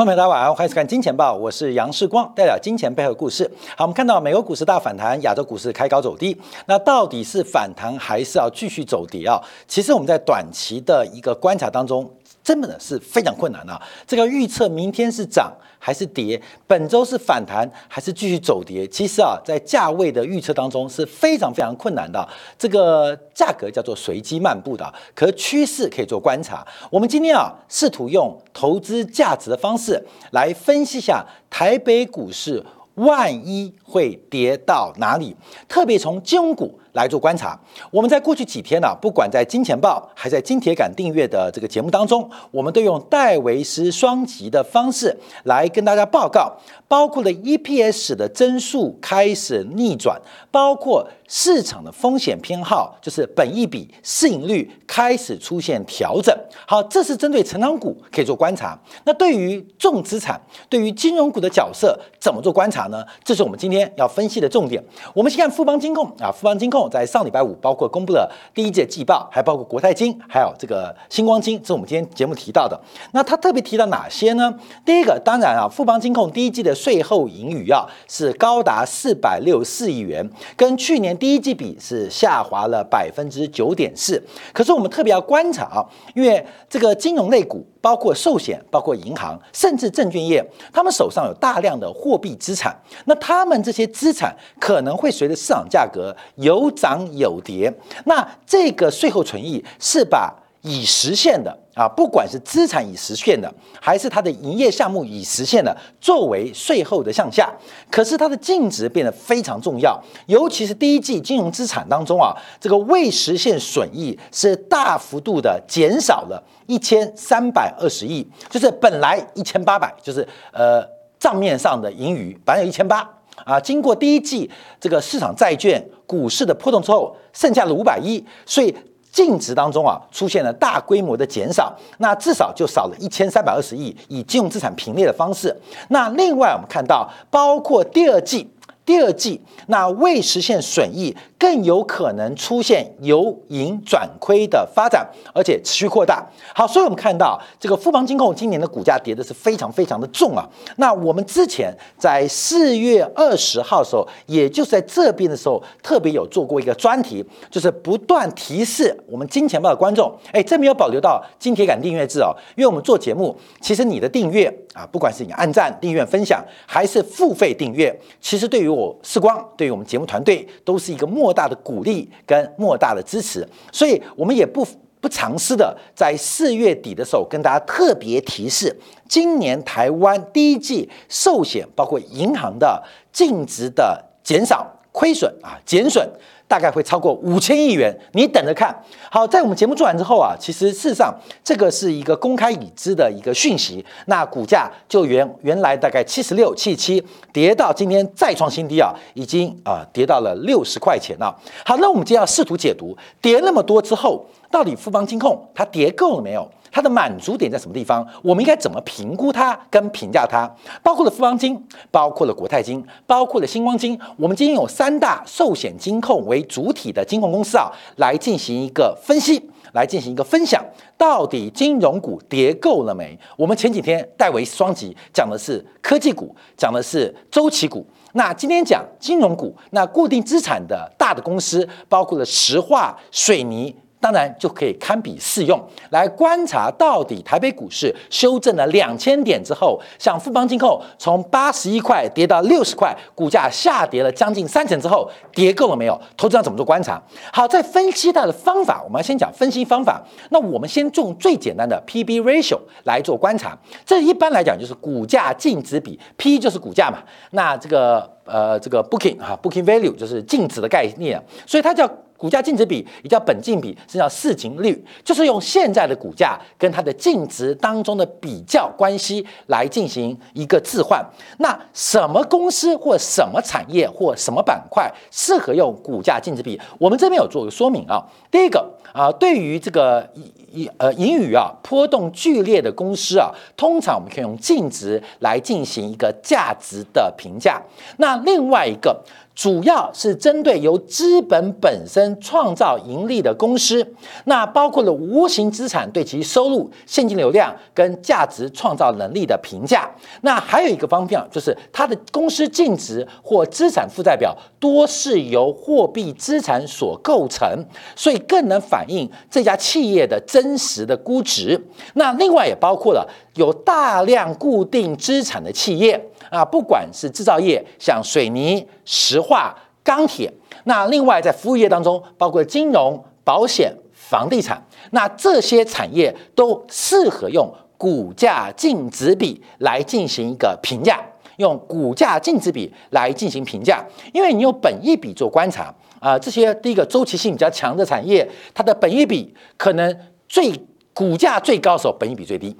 朋友们，大家晚上好，欢迎收看《金钱报》，我是杨世光，带表金钱背后故事。好，我们看到美国股市大反弹，亚洲股市开高走低，那到底是反弹还是要继续走跌啊？其实我们在短期的一个观察当中。真的呢是非常困难啊！这个预测明天是涨还是跌，本周是反弹还是继续走跌，其实啊，在价位的预测当中是非常非常困难的。这个价格叫做随机漫步的，可趋势可以做观察。我们今天啊，试图用投资价值的方式来分析一下台北股市。万一会跌到哪里？特别从金融股来做观察。我们在过去几天呢，不管在金钱报还在金铁杆订阅的这个节目当中，我们都用戴维斯双极的方式来跟大家报告，包括了 EPS 的增速开始逆转，包括市场的风险偏好，就是本益比、市盈率开始出现调整。好，这是针对成长股可以做观察。那对于重资产、对于金融股的角色，怎么做观察？呢，这是我们今天要分析的重点。我们先看富邦金控啊，富邦金控在上礼拜五包括公布了第一届季报，还包括国泰金，还有这个星光金，这是我们今天节目提到的。那他特别提到哪些呢？第一个，当然啊，富邦金控第一季的税后盈余啊是高达四百六十四亿元，跟去年第一季比是下滑了百分之九点四。可是我们特别要观察啊，因为这个金融类股。包括寿险、包括银行，甚至证券业，他们手上有大量的货币资产。那他们这些资产可能会随着市场价格有涨有跌。那这个税后存益是把。已实现的啊，不管是资产已实现的，还是它的营业项目已实现的，作为税后的向下，可是它的净值变得非常重要，尤其是第一季金融资产当中啊，这个未实现损益是大幅度的减少了一千三百二十亿，就是本来一千八百，就是呃账面上的盈余，本来有一千八啊，经过第一季这个市场债券、股市的波动之后，剩下了五百亿，所以。净值当中啊，出现了大规模的减少，那至少就少了一千三百二十亿，以金融资产平列的方式。那另外我们看到，包括第二季。第二季那未实现损益更有可能出现由盈转亏的发展，而且持续扩大。好，所以我们看到这个富邦金控今年的股价跌的是非常非常的重啊。那我们之前在四月二十号的时候，也就是在这边的时候，特别有做过一个专题，就是不断提示我们金钱豹的观众，哎，这没有保留到金铁杆订阅制哦，因为我们做节目，其实你的订阅啊，不管是你按赞、订阅、分享，还是付费订阅，其实对于我视光对于我们节目团队都是一个莫大的鼓励跟莫大的支持，所以我们也不不尝试的在四月底的时候跟大家特别提示，今年台湾第一季寿险包括银行的净值的减少亏损啊减损。大概会超过五千亿元，你等着看。好，在我们节目做完之后啊，其实事实上这个是一个公开已知的一个讯息。那股价就原原来大概七十六、七七，跌到今天再创新低啊，已经啊跌到了六十块钱了。好，那我们就要试图解读，跌那么多之后，到底富邦金控它跌够了没有？它的满足点在什么地方？我们应该怎么评估它跟评价它？包括了富邦金，包括了国泰金，包括了星光金。我们今天有三大寿险金控为主体的金控公司啊，来进行一个分析，来进行一个分享。到底金融股跌够了没？我们前几天戴维双击讲的是科技股，讲的是周期股。那今天讲金融股，那固定资产的大的公司，包括了石化、水泥。当然就可以堪比适用来观察到底台北股市修正了两千点之后，像富邦金控从八十一块跌到六十块，股价下跌了将近三成之后，跌够了没有？投资者怎么做观察？好，在分析它的方法，我们要先讲分析方法。那我们先用最简单的 P/B ratio 来做观察。这一般来讲就是股价净值比，P 就是股价嘛。那这个呃这个 booking 哈 booking value 就是净值的概念，所以它叫。股价净值比也叫本净比，是叫市净率，就是用现在的股价跟它的净值当中的比较关系来进行一个置换。那什么公司或什么产业或什么板块适合用股价净值比？我们这边有做个说明啊。第一个啊，对于这个盈呃盈余啊波动剧烈的公司啊，通常我们可以用净值来进行一个价值的评价。那另外一个。主要是针对由资本本身创造盈利的公司，那包括了无形资产对其收入、现金流量跟价值创造能力的评价。那还有一个方面就是它的公司净值或资产负债表多是由货币资产所构成，所以更能反映这家企业的真实的估值。那另外也包括了有大量固定资产的企业。啊，不管是制造业，像水泥、石化、钢铁，那另外在服务业当中，包括金融、保险、房地产，那这些产业都适合用股价净值比来进行一个评价，用股价净值比来进行评价，因为你用本益比做观察啊，这些第一个周期性比较强的产业，它的本益比可能最股价最高的时候，本益比最低；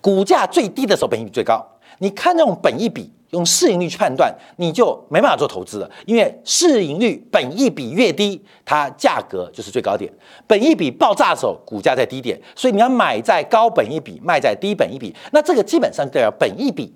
股价最低的时候，本益比最高。你看这种本益比，用市盈率去判断，你就没办法做投资了，因为市盈率本益比越低，它价格就是最高点。本益比爆炸的时候，股价在低点，所以你要买在高本益比，卖在低本益比，那这个基本上代表本益比。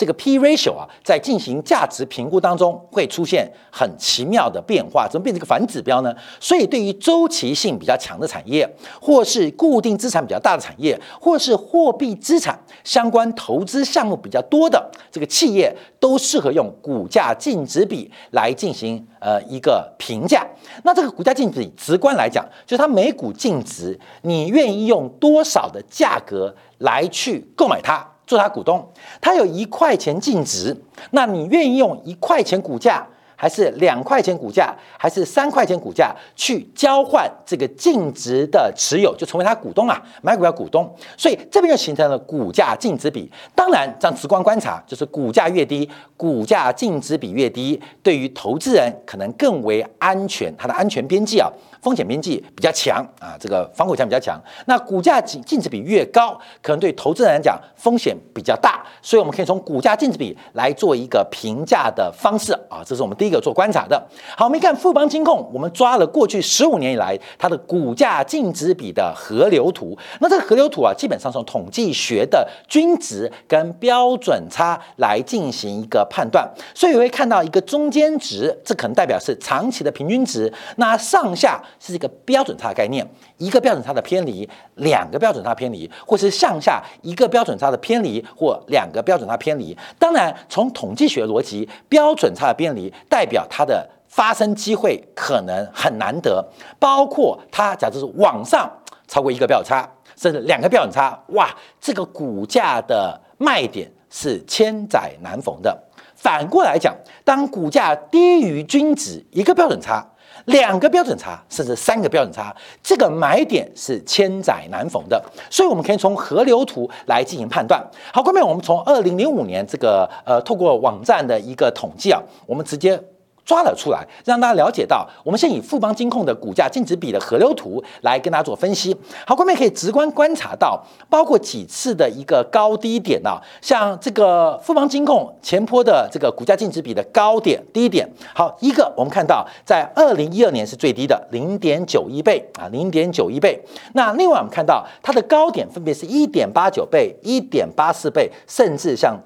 这个 P ratio 啊，在进行价值评估当中会出现很奇妙的变化，怎么变成一个反指标呢？所以，对于周期性比较强的产业，或是固定资产比较大的产业，或是货币资产相关投资项目比较多的这个企业，都适合用股价净值比来进行呃一个评价。那这个股价净值比，直观来讲，就是它每股净值，你愿意用多少的价格来去购买它？做他股东，他有一块钱净值，那你愿意用一块钱股价，还是两块钱股价，还是三块钱股价去交换这个净值的持有，就成为他股东啊？买股票股东，所以这边就形成了股价净值比。当然，这样直观观察，就是股价越低，股价净值比越低，对于投资人可能更为安全，它的安全边际啊。风险边际比较强啊，这个防火墙比较强。那股价净净值比越高，可能对投资人来讲风险比较大。所以我们可以从股价净值比来做一个评价的方式啊，这是我们第一个做观察的。好，我们看富邦金控，我们抓了过去十五年以来它的股价净值比的河流图。那这个河流图啊，基本上从统计学的均值跟标准差来进行一个判断。所以你会看到一个中间值，这可能代表是长期的平均值。那上下。是一个标准差概念，一个标准差的偏离，两个标准差偏离，或是向下一个标准差的偏离，或两个标准差偏离。当然，从统计学逻辑，标准差的偏离代代表它的发生机会可能很难得，包括它假设是往上超过一个标准差，甚至两个标准差，哇，这个股价的卖点是千载难逢的。反过来讲，当股价低于均值一个标准差。两个标准差，甚至三个标准差，这个买点是千载难逢的，所以我们可以从河流图来进行判断。好，后面我们从二零零五年这个呃，透过网站的一个统计啊，我们直接。抓了出来，让大家了解到，我们先以富邦金控的股价净值比的河流图来跟大家做分析。好，后面可以直观观察到，包括几次的一个高低点啊，像这个富邦金控前坡的这个股价净值比的高点、低点。好，一个我们看到在二零一二年是最低的零点九一倍啊，零点九一倍。那另外我们看到它的高点分别是一点八九倍、一点八四倍，甚至像。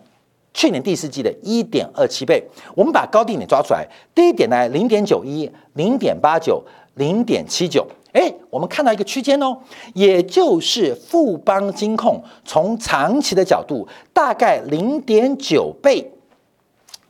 去年第四季的一点二七倍，我们把高低点抓出来，低点呢零点九一、零点八九、零点七九，哎，我们看到一个区间哦，也就是富邦金控从长期的角度，大概零点九倍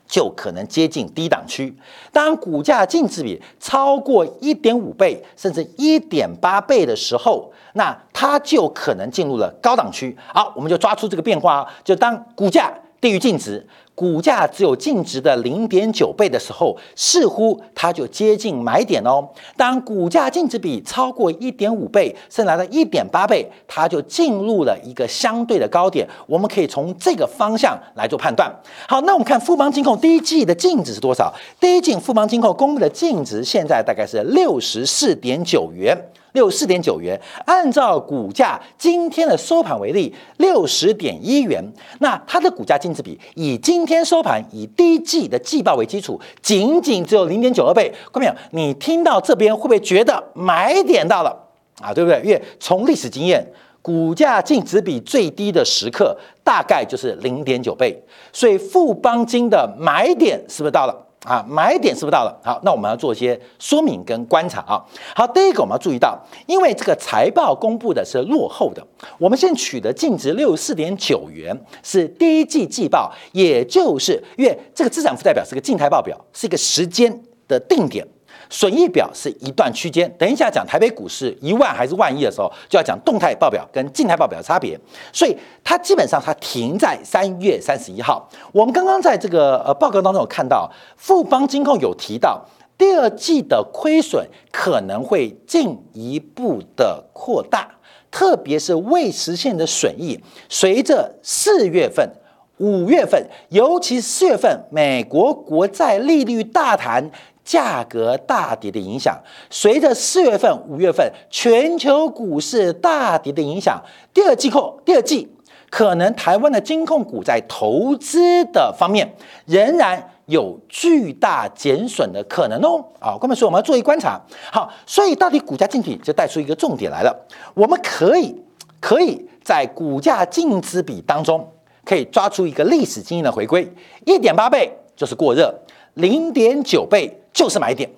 就可能接近低档区。当股价净值比超过一点五倍，甚至一点八倍的时候，那它就可能进入了高档区。好，我们就抓出这个变化啊，就当股价。低于净值，股价只有净值的零点九倍的时候，似乎它就接近买点哦。当股价净值比超过一点五倍，甚至来到一点八倍，它就进入了一个相对的高点。我们可以从这个方向来做判断。好，那我们看富邦金控第一季的净值是多少？第一季富邦金控公布的净值现在大概是六十四点九元。六四点九元，按照股价今天的收盘为例，六十点一元，那它的股价净值比以今天收盘以第一季的季报为基础，仅仅只有零点九二倍。看到没有？你听到这边会不会觉得买点到了啊？对不对？因为从历史经验，股价净值比最低的时刻大概就是零点九倍，所以富邦金的买点是不是到了？啊，买点是不是到了？好，那我们要做一些说明跟观察啊。好，第一个我们要注意到，因为这个财报公布的是落后的，我们现在取得净值六十四点九元是第一季季报，也就是因为这个资产负债表是个静态报表，是一个时间的定点。损益表是一段区间，等一下讲台北股市一万还是万亿的时候，就要讲动态报表跟静态报表的差别。所以它基本上它停在三月三十一号。我们刚刚在这个呃报告当中有看到，富邦金控有提到第二季的亏损可能会进一步的扩大，特别是未实现的损益，随着四月份、五月份，尤其四月份美国国债利率大弹。价格大跌的影响，随着四月份、五月份全球股市大跌的影响，第二季后第二季可能台湾的金控股在投资的方面仍然有巨大减损的可能哦。啊，关门说我们要做一观察。好，所以到底股价净值就带出一个重点来了。我们可以可以在股价净值比当中可以抓出一个历史经验的回归，一点八倍就是过热，零点九倍。就是买点，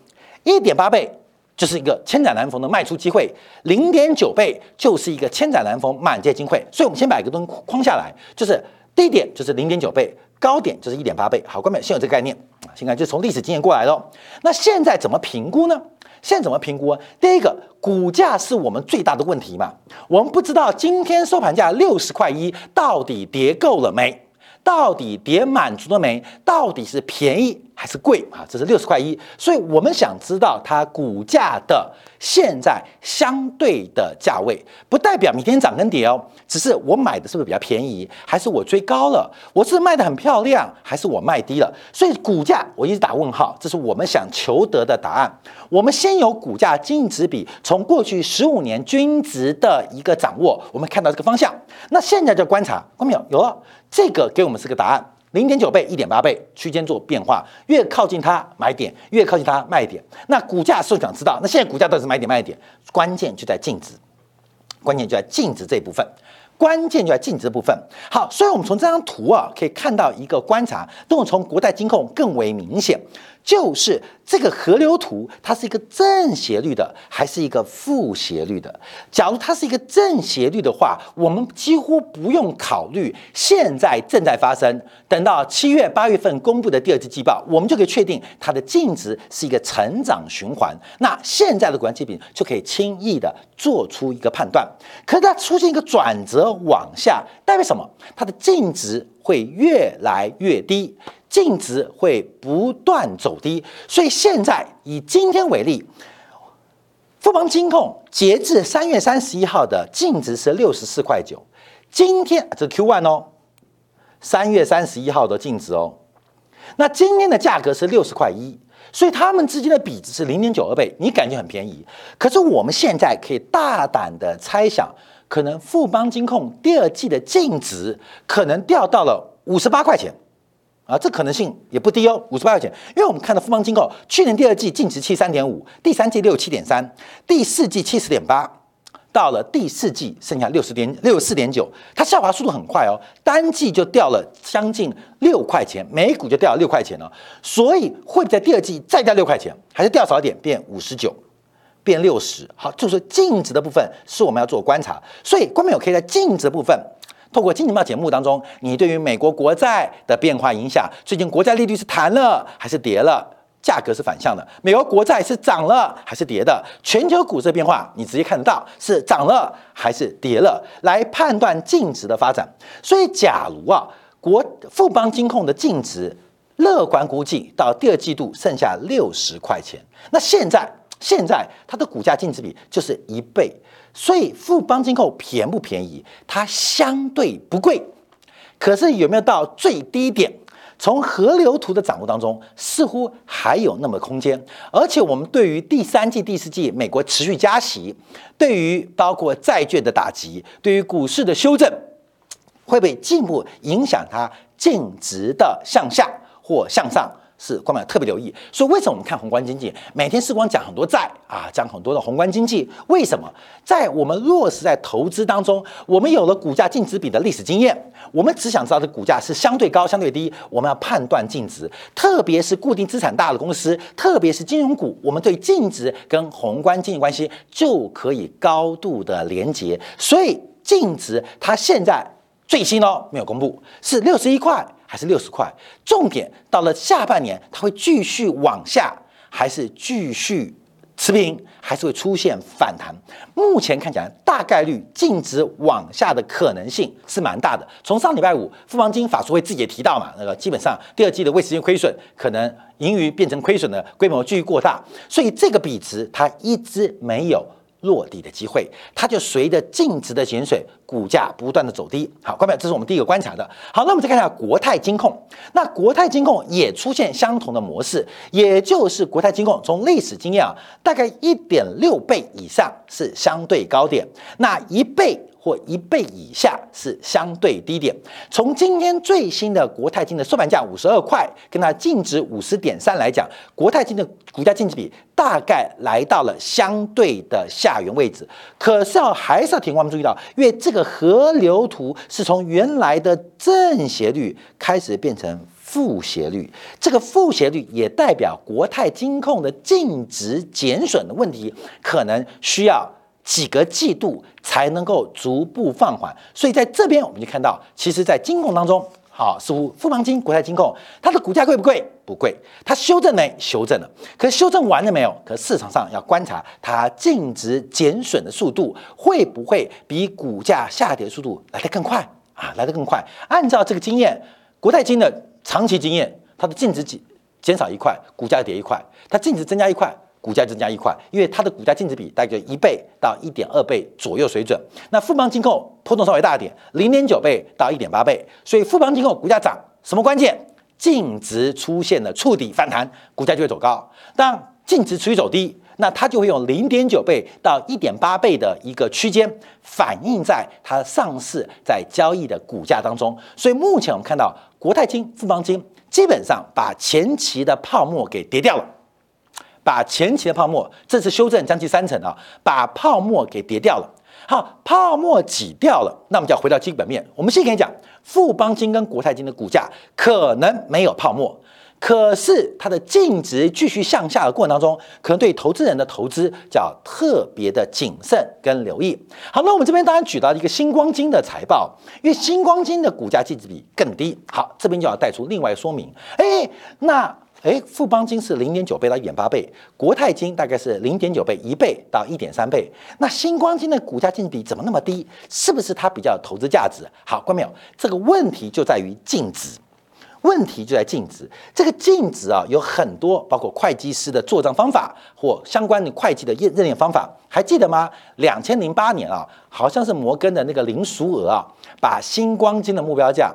一点八倍就是一个千载难逢的卖出机会，零点九倍就是一个千载难逢满街机会。所以，我们先把一个东西框下来，就是低点就是零点九倍，高点就是一点八倍。好，各位先有这个概念啊，现在就从历史经验过来喽。那现在怎么评估呢？现在怎么评估？第一个，股价是我们最大的问题嘛？我们不知道今天收盘价六十块一，到底跌够了没？到底跌满足了没？到底是便宜还是贵啊？这是六十块一，所以我们想知道它股价的现在相对的价位，不代表明天涨跟跌哦，只是我买的是不是比较便宜，还是我追高了？我是卖的很漂亮，还是我卖低了？所以股价我一直打问号，这是我们想求得的答案。我们先有股价净值比，从过去十五年均值的一个掌握，我们看到这个方向。那现在就观察，看到没有？有了。这个给我们是个答案，零点九倍、一点八倍区间做变化，越靠近它买点，越靠近它卖点。那股价是想知道，那现在股价到底是买点卖点？关键就在净值，关键就在净值这一部分，关键就在净值部分。好，所以我们从这张图啊，可以看到一个观察，动从国泰金控更为明显，就是。这个河流图，它是一个正斜率的，还是一个负斜率的？假如它是一个正斜率的话，我们几乎不用考虑现在正在发生，等到七月、八月份公布的第二季季报，我们就可以确定它的净值是一个成长循环。那现在的股价基比就可以轻易的做出一个判断。可是它出现一个转折往下，代表什么？它的净值会越来越低。净值会不断走低，所以现在以今天为例，富邦金控截至三月三十一号的净值是六十四块九，今天这 Q one 哦，三月三十一号的净值哦，那今天的价格是六十块一，所以他们之间的比值是零点九二倍，你感觉很便宜，可是我们现在可以大胆的猜想，可能富邦金控第二季的净值可能掉到了五十八块钱。啊，这可能性也不低哦，五十八块钱。因为我们看到富邦金控去年第二季净值七三点五，第三季六七点三，第四季七十点八，到了第四季剩下六十点六十四点九，它下滑速度很快哦，单季就掉了将近六块钱，每股就掉了六块钱了。所以会在第二季再掉六块钱，还是掉少一点，变五十九，变六十。好，就是净值的部分是我们要做观察，所以观众友可以在净值部分。透过金钱报节目当中，你对于美国国债的变化影响，最近国债利率是弹了还是跌了？价格是反向的，美国国债是涨了还是跌的？全球股市的变化你直接看得到是涨了还是跌了，来判断净值的发展。所以，假如啊，国富邦金控的净值乐观估计到第二季度剩下六十块钱，那现在现在它的股价净值比就是一倍。所以富邦金控便不便宜？它相对不贵，可是有没有到最低点？从河流图的掌握当中，似乎还有那么空间。而且我们对于第三季、第四季美国持续加息，对于包括债券的打击，对于股市的修正，会不会进一步影响它净值的向下或向上？是官们特别留意。所以为什么我们看宏观经济，每天时光讲很多债啊，讲很多的宏观经济？为什么在我们落实在投资当中，我们有了股价净值比的历史经验，我们只想知道这股价是相对高、相对低，我们要判断净值，特别是固定资产大的公司，特别是金融股，我们对净值跟宏观经济关系就可以高度的连结。所以净值它现在最新哦，没有公布，是六十一块。还是六十块，重点到了下半年，它会继续往下，还是继续持平，还是会出现反弹？目前看起来，大概率净值往下的可能性是蛮大的。从上礼拜五，富邦金法术会自己也提到嘛，那个基本上第二季的未实现亏损，可能盈余变成亏损的规模继续过大，所以这个比值它一直没有。落地的机会，它就随着净值的减水，股价不断的走低。好，关表，这是我们第一个观察的。好，那我们再看一下国泰金控，那国泰金控也出现相同的模式，也就是国泰金控从历史经验啊，大概一点六倍以上是相对高点，那一倍。或一倍以下是相对低点。从今天最新的国泰金的收盘价五十二块，跟它净值五十点三来讲，国泰金的股价净值比大概来到了相对的下缘位置。可是要还是要提醒我们注意到，因为这个河流图是从原来的正斜率开始变成负斜率，这个负斜率也代表国泰金控的净值减损的问题，可能需要。几个季度才能够逐步放缓，所以在这边我们就看到，其实，在金控当中，好，似乎富邦金、国泰金控，它的股价贵不贵？不贵。它修正没？修正了。可修正完了没有？可市场上要观察它净值减损的速度会不会比股价下跌速度来得更快啊？来得更快。按照这个经验，国泰金的长期经验，它的净值减减少一块，股价跌一块；它净值增加一块。股价增加一块，因为它的股价净值比大概一倍到一点二倍左右水准。那富邦金控波动稍微大一点，零点九倍到一点八倍，所以富邦金控股价涨，什么关键？净值出现了触底反弹，股价就会走高。当净值持续走低，那它就会用零点九倍到一点八倍的一个区间反映在它上市在交易的股价当中。所以目前我们看到国泰金、富邦金基本上把前期的泡沫给跌掉了。把前期的泡沫，这次修正将近三成啊，把泡沫给跌掉了。好，泡沫挤掉了，那我们就要回到基本面。我们先跟你讲，富邦金跟国泰金的股价可能没有泡沫，可是它的净值继续向下的过程当中，可能对投资人的投资叫特别的谨慎跟留意。好，那我们这边当然举到一个星光金的财报，因为星光金的股价净值比更低。好，这边就要带出另外说明。哎，那。哎，富邦金是零点九倍到一点八倍，国泰金大概是零点九倍一倍到一点三倍。那星光金的股价净比怎么那么低？是不是它比较有投资价值？好，关没有？这个问题就在于净值，问题就在净值。这个净值啊，有很多，包括会计师的做账方法或相关的会计的认认定方法，还记得吗？两千零八年啊，好像是摩根的那个零赎额啊，把星光金的目标价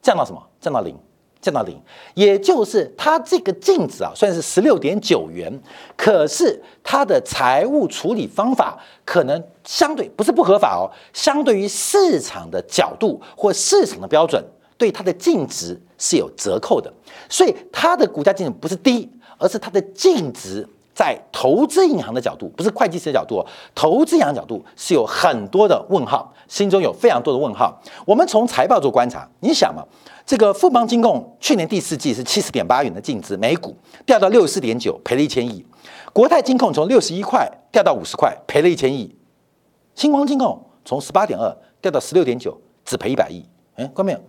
降到什么？降到零。降到零，也就是它这个净值啊，算是十六点九元，可是它的财务处理方法可能相对不是不合法哦，相对于市场的角度或市场的标准，对它的净值是有折扣的，所以它的股价净值不是低，而是它的净值在投资银行的角度，不是会计师的角度，投资银行角度是有很多的问号，心中有非常多的问号。我们从财报做观察，你想嘛？这个富邦金控去年第四季是七十点八元的净值，每股掉到六十四点九，赔了一千亿。国泰金控从六十一块掉到五十块，赔了一千亿。星光金控从十八点二掉到十六点九，只赔一百亿。哎，关没有？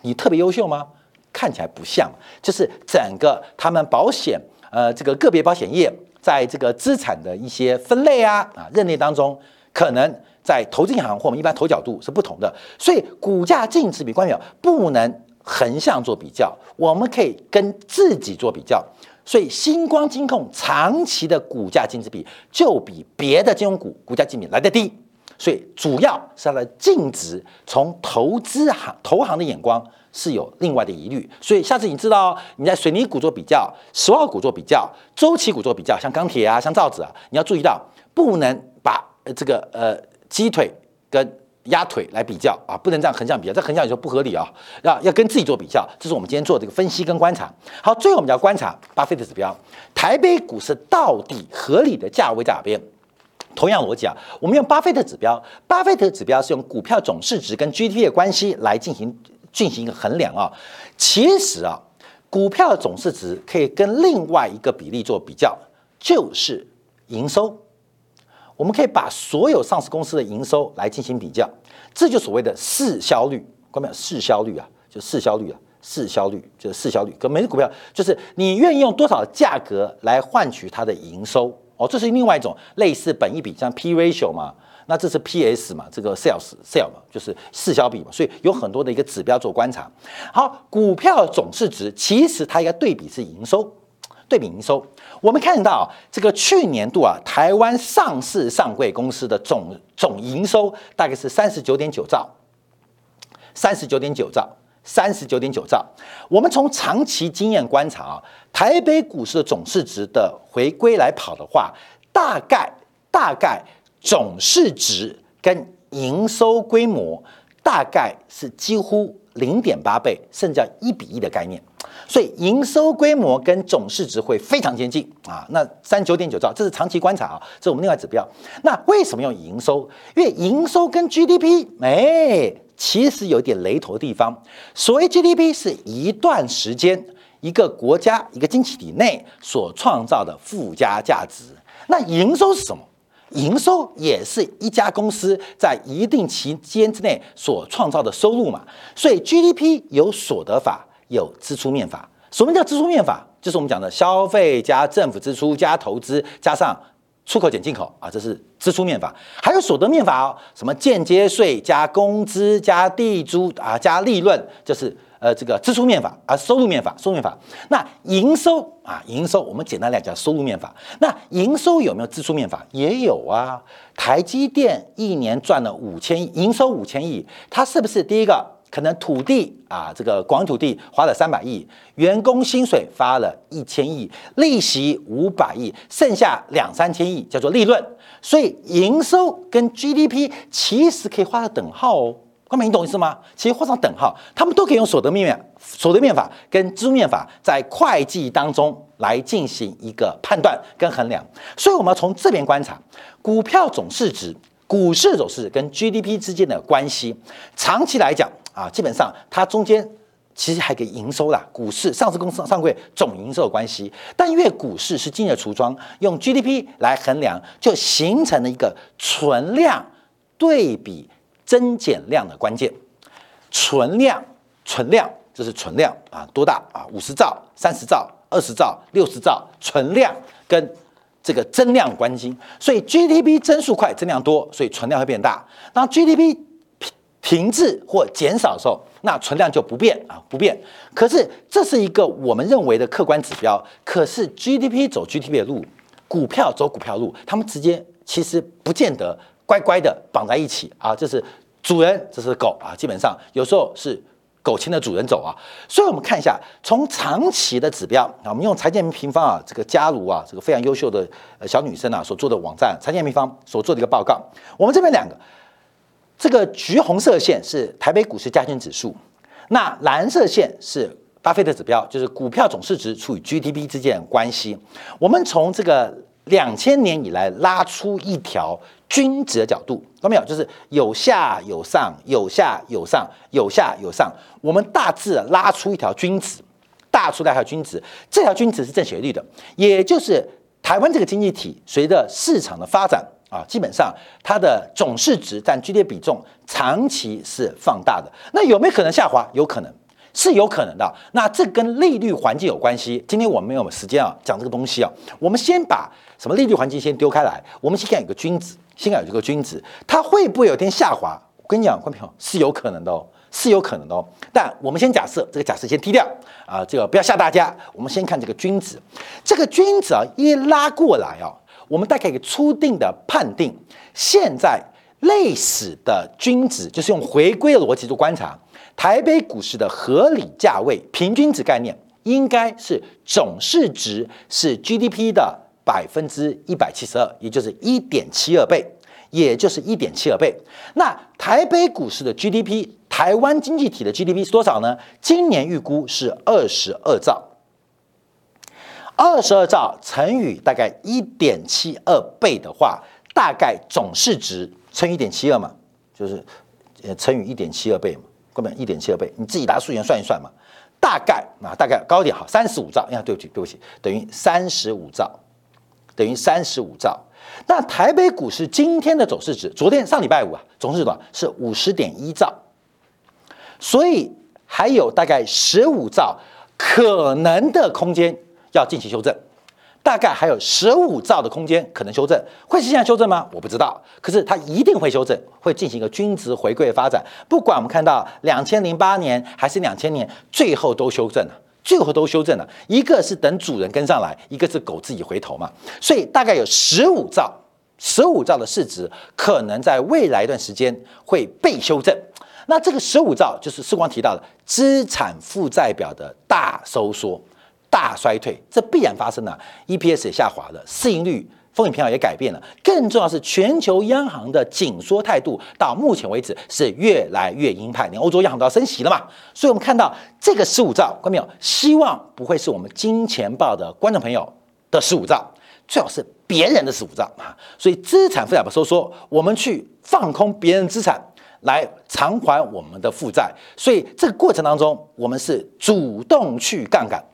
你特别优秀吗？看起来不像，就是整个他们保险，呃，这个个别保险业在这个资产的一些分类啊啊认定当中，可能。在投资银行或我们一般投角度是不同的，所以股价净值比关表不能横向做比较，我们可以跟自己做比较。所以星光金控长期的股价净值比就比别的金融股股价净值比来得低，所以主要是它的净值从投资行投行的眼光是有另外的疑虑。所以下次你知道你在水泥股做比较、石化股做比较、周期股做比较，像钢铁啊、像造纸啊，你要注意到不能把这个呃。鸡腿跟鸭腿来比较啊，不能这样横向比较，这横向有时候不合理啊，要要跟自己做比较，这是我们今天做这个分析跟观察。好，最后我们要观察巴菲特指标，台北股市到底合理的价位在哪边？同样逻辑啊，我们用巴菲特指标，巴菲特指标是用股票总市值跟 GDP 的关系来进行进行一个衡量啊。其实啊，股票的总市值可以跟另外一个比例做比较，就是营收。我们可以把所有上市公司的营收来进行比较，这就所谓的市销率。关没有？市销率啊，就市销率啊，市销率就是市销率。跟每只股票就是你愿意用多少价格来换取它的营收。哦，这是另外一种类似本益比，像 P ratio 嘛，那这是 PS 嘛，这个 sales sale 嘛，就是市销比嘛，所以有很多的一个指标做观察。好，股票总市值其实它应该对比是营收，对比营收，我们看到这个去年度啊，台湾上市上柜公司的总总营收大概是三十九点九兆，三十九点九兆。三十九点九兆，我们从长期经验观察啊，台北股市的总市值的回归来跑的话，大概大概总市值跟营收规模大概是几乎零点八倍，甚至一比一的概念，所以营收规模跟总市值会非常接近啊。那三九点九兆，这是长期观察啊，这是我们另外指标。那为什么用营收？因为营收跟 GDP 哎。其实有点雷头的地方。所谓 GDP 是一段时间一个国家一个经济体内所创造的附加价值。那营收是什么？营收也是一家公司在一定期间之内所创造的收入嘛。所以 GDP 有所得法，有支出面法。什么叫支出面法？就是我们讲的消费加政府支出加投资加上。出口减进口啊，这是支出面法，还有所得面法哦，什么间接税加工资加地租啊加利润，就是呃这个支出面法啊，收入面法，收入面法。那营收啊，营收我们简单来讲收入面法。那营收有没有支出面法？也有啊。台积电一年赚了五千亿，营收五千亿，它是不是第一个？可能土地啊，这个广土地花了三百亿，员工薪水发了一千亿，利息五百亿，剩下两三千亿叫做利润。所以营收跟 GDP 其实可以画上等号哦，光明你懂意思吗？其实画上等号，他们都可以用所得面所得面法跟支出面法在会计当中来进行一个判断跟衡量。所以我们要从这边观察股票总市值、股市走势跟 GDP 之间的关系，长期来讲。啊，基本上它中间其实还给营收啦，股市上市公司上柜总营收的关系。但因为股市是经济橱窗，用 GDP 来衡量，就形成了一个存量对比增减量的关键。存量，存量这是存量啊，多大啊？五十兆、三十兆、二十兆、六十兆，存量跟这个增量关系。所以 GDP 增速快，增量多，所以存量会变大。那 GDP 停滞或减少的时候，那存量就不变啊，不变。可是这是一个我们认为的客观指标。可是 GDP 走 GDP 的路，股票走股票路，他们之间其实不见得乖乖的绑在一起啊。这是主人，这是狗啊。基本上有时候是狗牵着主人走啊。所以我们看一下从长期的指标啊，我们用财建平方啊，这个嘉如啊，这个非常优秀的小女生啊所做的网站财建平方所做的一个报告。我们这边两个。这个橘红色线是台北股市加权指数，那蓝色线是巴菲特指标，就是股票总市值除以 GDP 之间的关系。我们从这个两千年以来拉出一条均值的角度，看到没有？就是有下有上，有下有上，有下有上。我们大致拉出一条均值，大出来一条均值，这条均值是正斜率的，也就是台湾这个经济体随着市场的发展。啊，基本上它的总市值占 GDP 比重长期是放大的，那有没有可能下滑？有可能是有可能的。那这跟利率环境有关系。今天我们没有时间啊讲这个东西啊，我们先把什么利率环境先丢开来，我们先看有个均值，先看有这个均值，它会不会有天下滑？我跟你讲，观众朋友是有可能的哦，是有可能的哦。但我们先假设这个假设先踢掉啊，这个不要吓大家。我们先看这个均值，这个均值啊一拉过来啊。我们大概一个初定的判定，现在类似的均值就是用回归的逻辑做观察，台北股市的合理价位平均值概念应该是总市值是 GDP 的百分之一百七十二，也就是一点七二倍，也就是一点七二倍。那台北股市的 GDP，台湾经济体的 GDP 是多少呢？今年预估是二十二兆。二十二兆乘以大概一点七二倍的话，大概总市值乘一点七二嘛，就是呃乘以一点七二倍嘛，根本一点七二倍，你自己拿数学算一算嘛，大概啊大概高点好三十五兆，呀对不起对不起，等于三十五兆，等于三十五兆。那台北股市今天的总市值，昨天上礼拜五啊，总市值多少是五十点一兆，所以还有大概十五兆可能的空间。要进行修正，大概还有十五兆的空间可能修正，会是现在修正吗？我不知道，可是它一定会修正，会进行一个均值回归的发展。不管我们看到两千零八年还是两千年，最后都修正了，最后都修正了。一个是等主人跟上来，一个是狗自己回头嘛。所以大概有十五兆，十五兆的市值可能在未来一段时间会被修正。那这个十五兆就是世光提到的资产负债表的大收缩。大衰退，这必然发生了，EPS 也下滑了，市盈率、风险偏好也改变了。更重要是，全球央行的紧缩态度到目前为止是越来越鹰派，连欧洲央行都要升息了嘛。所以，我们看到这个十五兆，观众朋友，希望不会是我们金钱豹的观众朋友的十五兆，最好是别人的十五兆啊。所以，资产负债表收缩，我们去放空别人资产来偿还我们的负债。所以，这个过程当中，我们是主动去杠杆。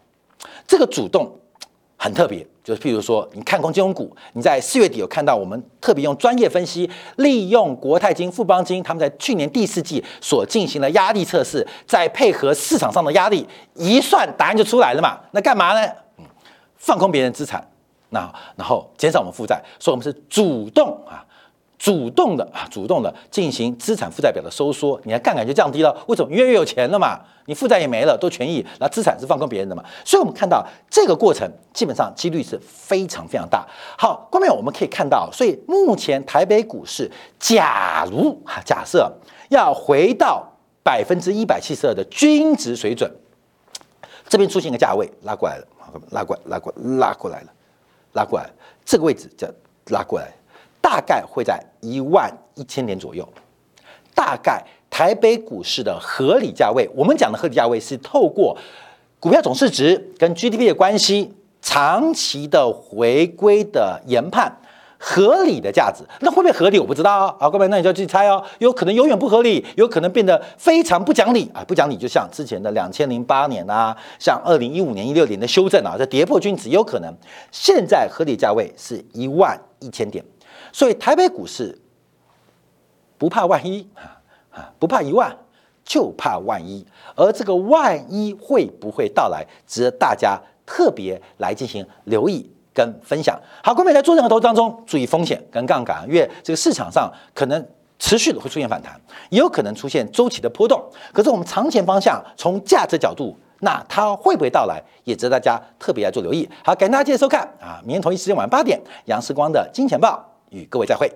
这个主动很特别，就是譬如说，你看空金融股，你在四月底有看到我们特别用专业分析，利用国泰金、富邦金他们在去年第四季所进行的压力测试，再配合市场上的压力，一算答案就出来了嘛？那干嘛呢？放空别人资产，那然后减少我们负债，所以我们是主动啊。主动的啊，主动的进行资产负债表的收缩，你的杠杆就降低了。为什么？越越有钱了嘛，你负债也没了，都权益，那资产是放空别人的嘛。所以，我们看到这个过程基本上几率是非常非常大。好，后面我们可以看到，所以目前台北股市，假如哈假设要回到百分之一百七十二的均值水准，这边出现一个价位拉过来了，拉过拉过拉过来了，拉过来，这个位置叫拉过来。大概会在一万一千点左右，大概台北股市的合理价位，我们讲的合理价位是透过股票总市值跟 GDP 的关系，长期的回归的研判合理的价值，那会不会合理我不知道啊，好，各位，那你就要去猜哦，有可能永远不合理，有可能变得非常不讲理啊，不讲理就像之前的两千零八年啊，像二零一五年一六年的修正啊，这跌破均值有可能，现在合理价位是一万一千点。所以台北股市不怕万一啊啊，不怕一万，就怕万一。而这个万一会不会到来，值得大家特别来进行留意跟分享。好，各位在做任何投资当中，注意风险跟杠杆，因为这个市场上可能持续的会出现反弹，也有可能出现周期的波动。可是我们长线方向，从价值角度，那它会不会到来，也值得大家特别来做留意。好，感谢大家继续收看啊！明天同一时间晚上八点，杨世光的金钱报。与各位再会。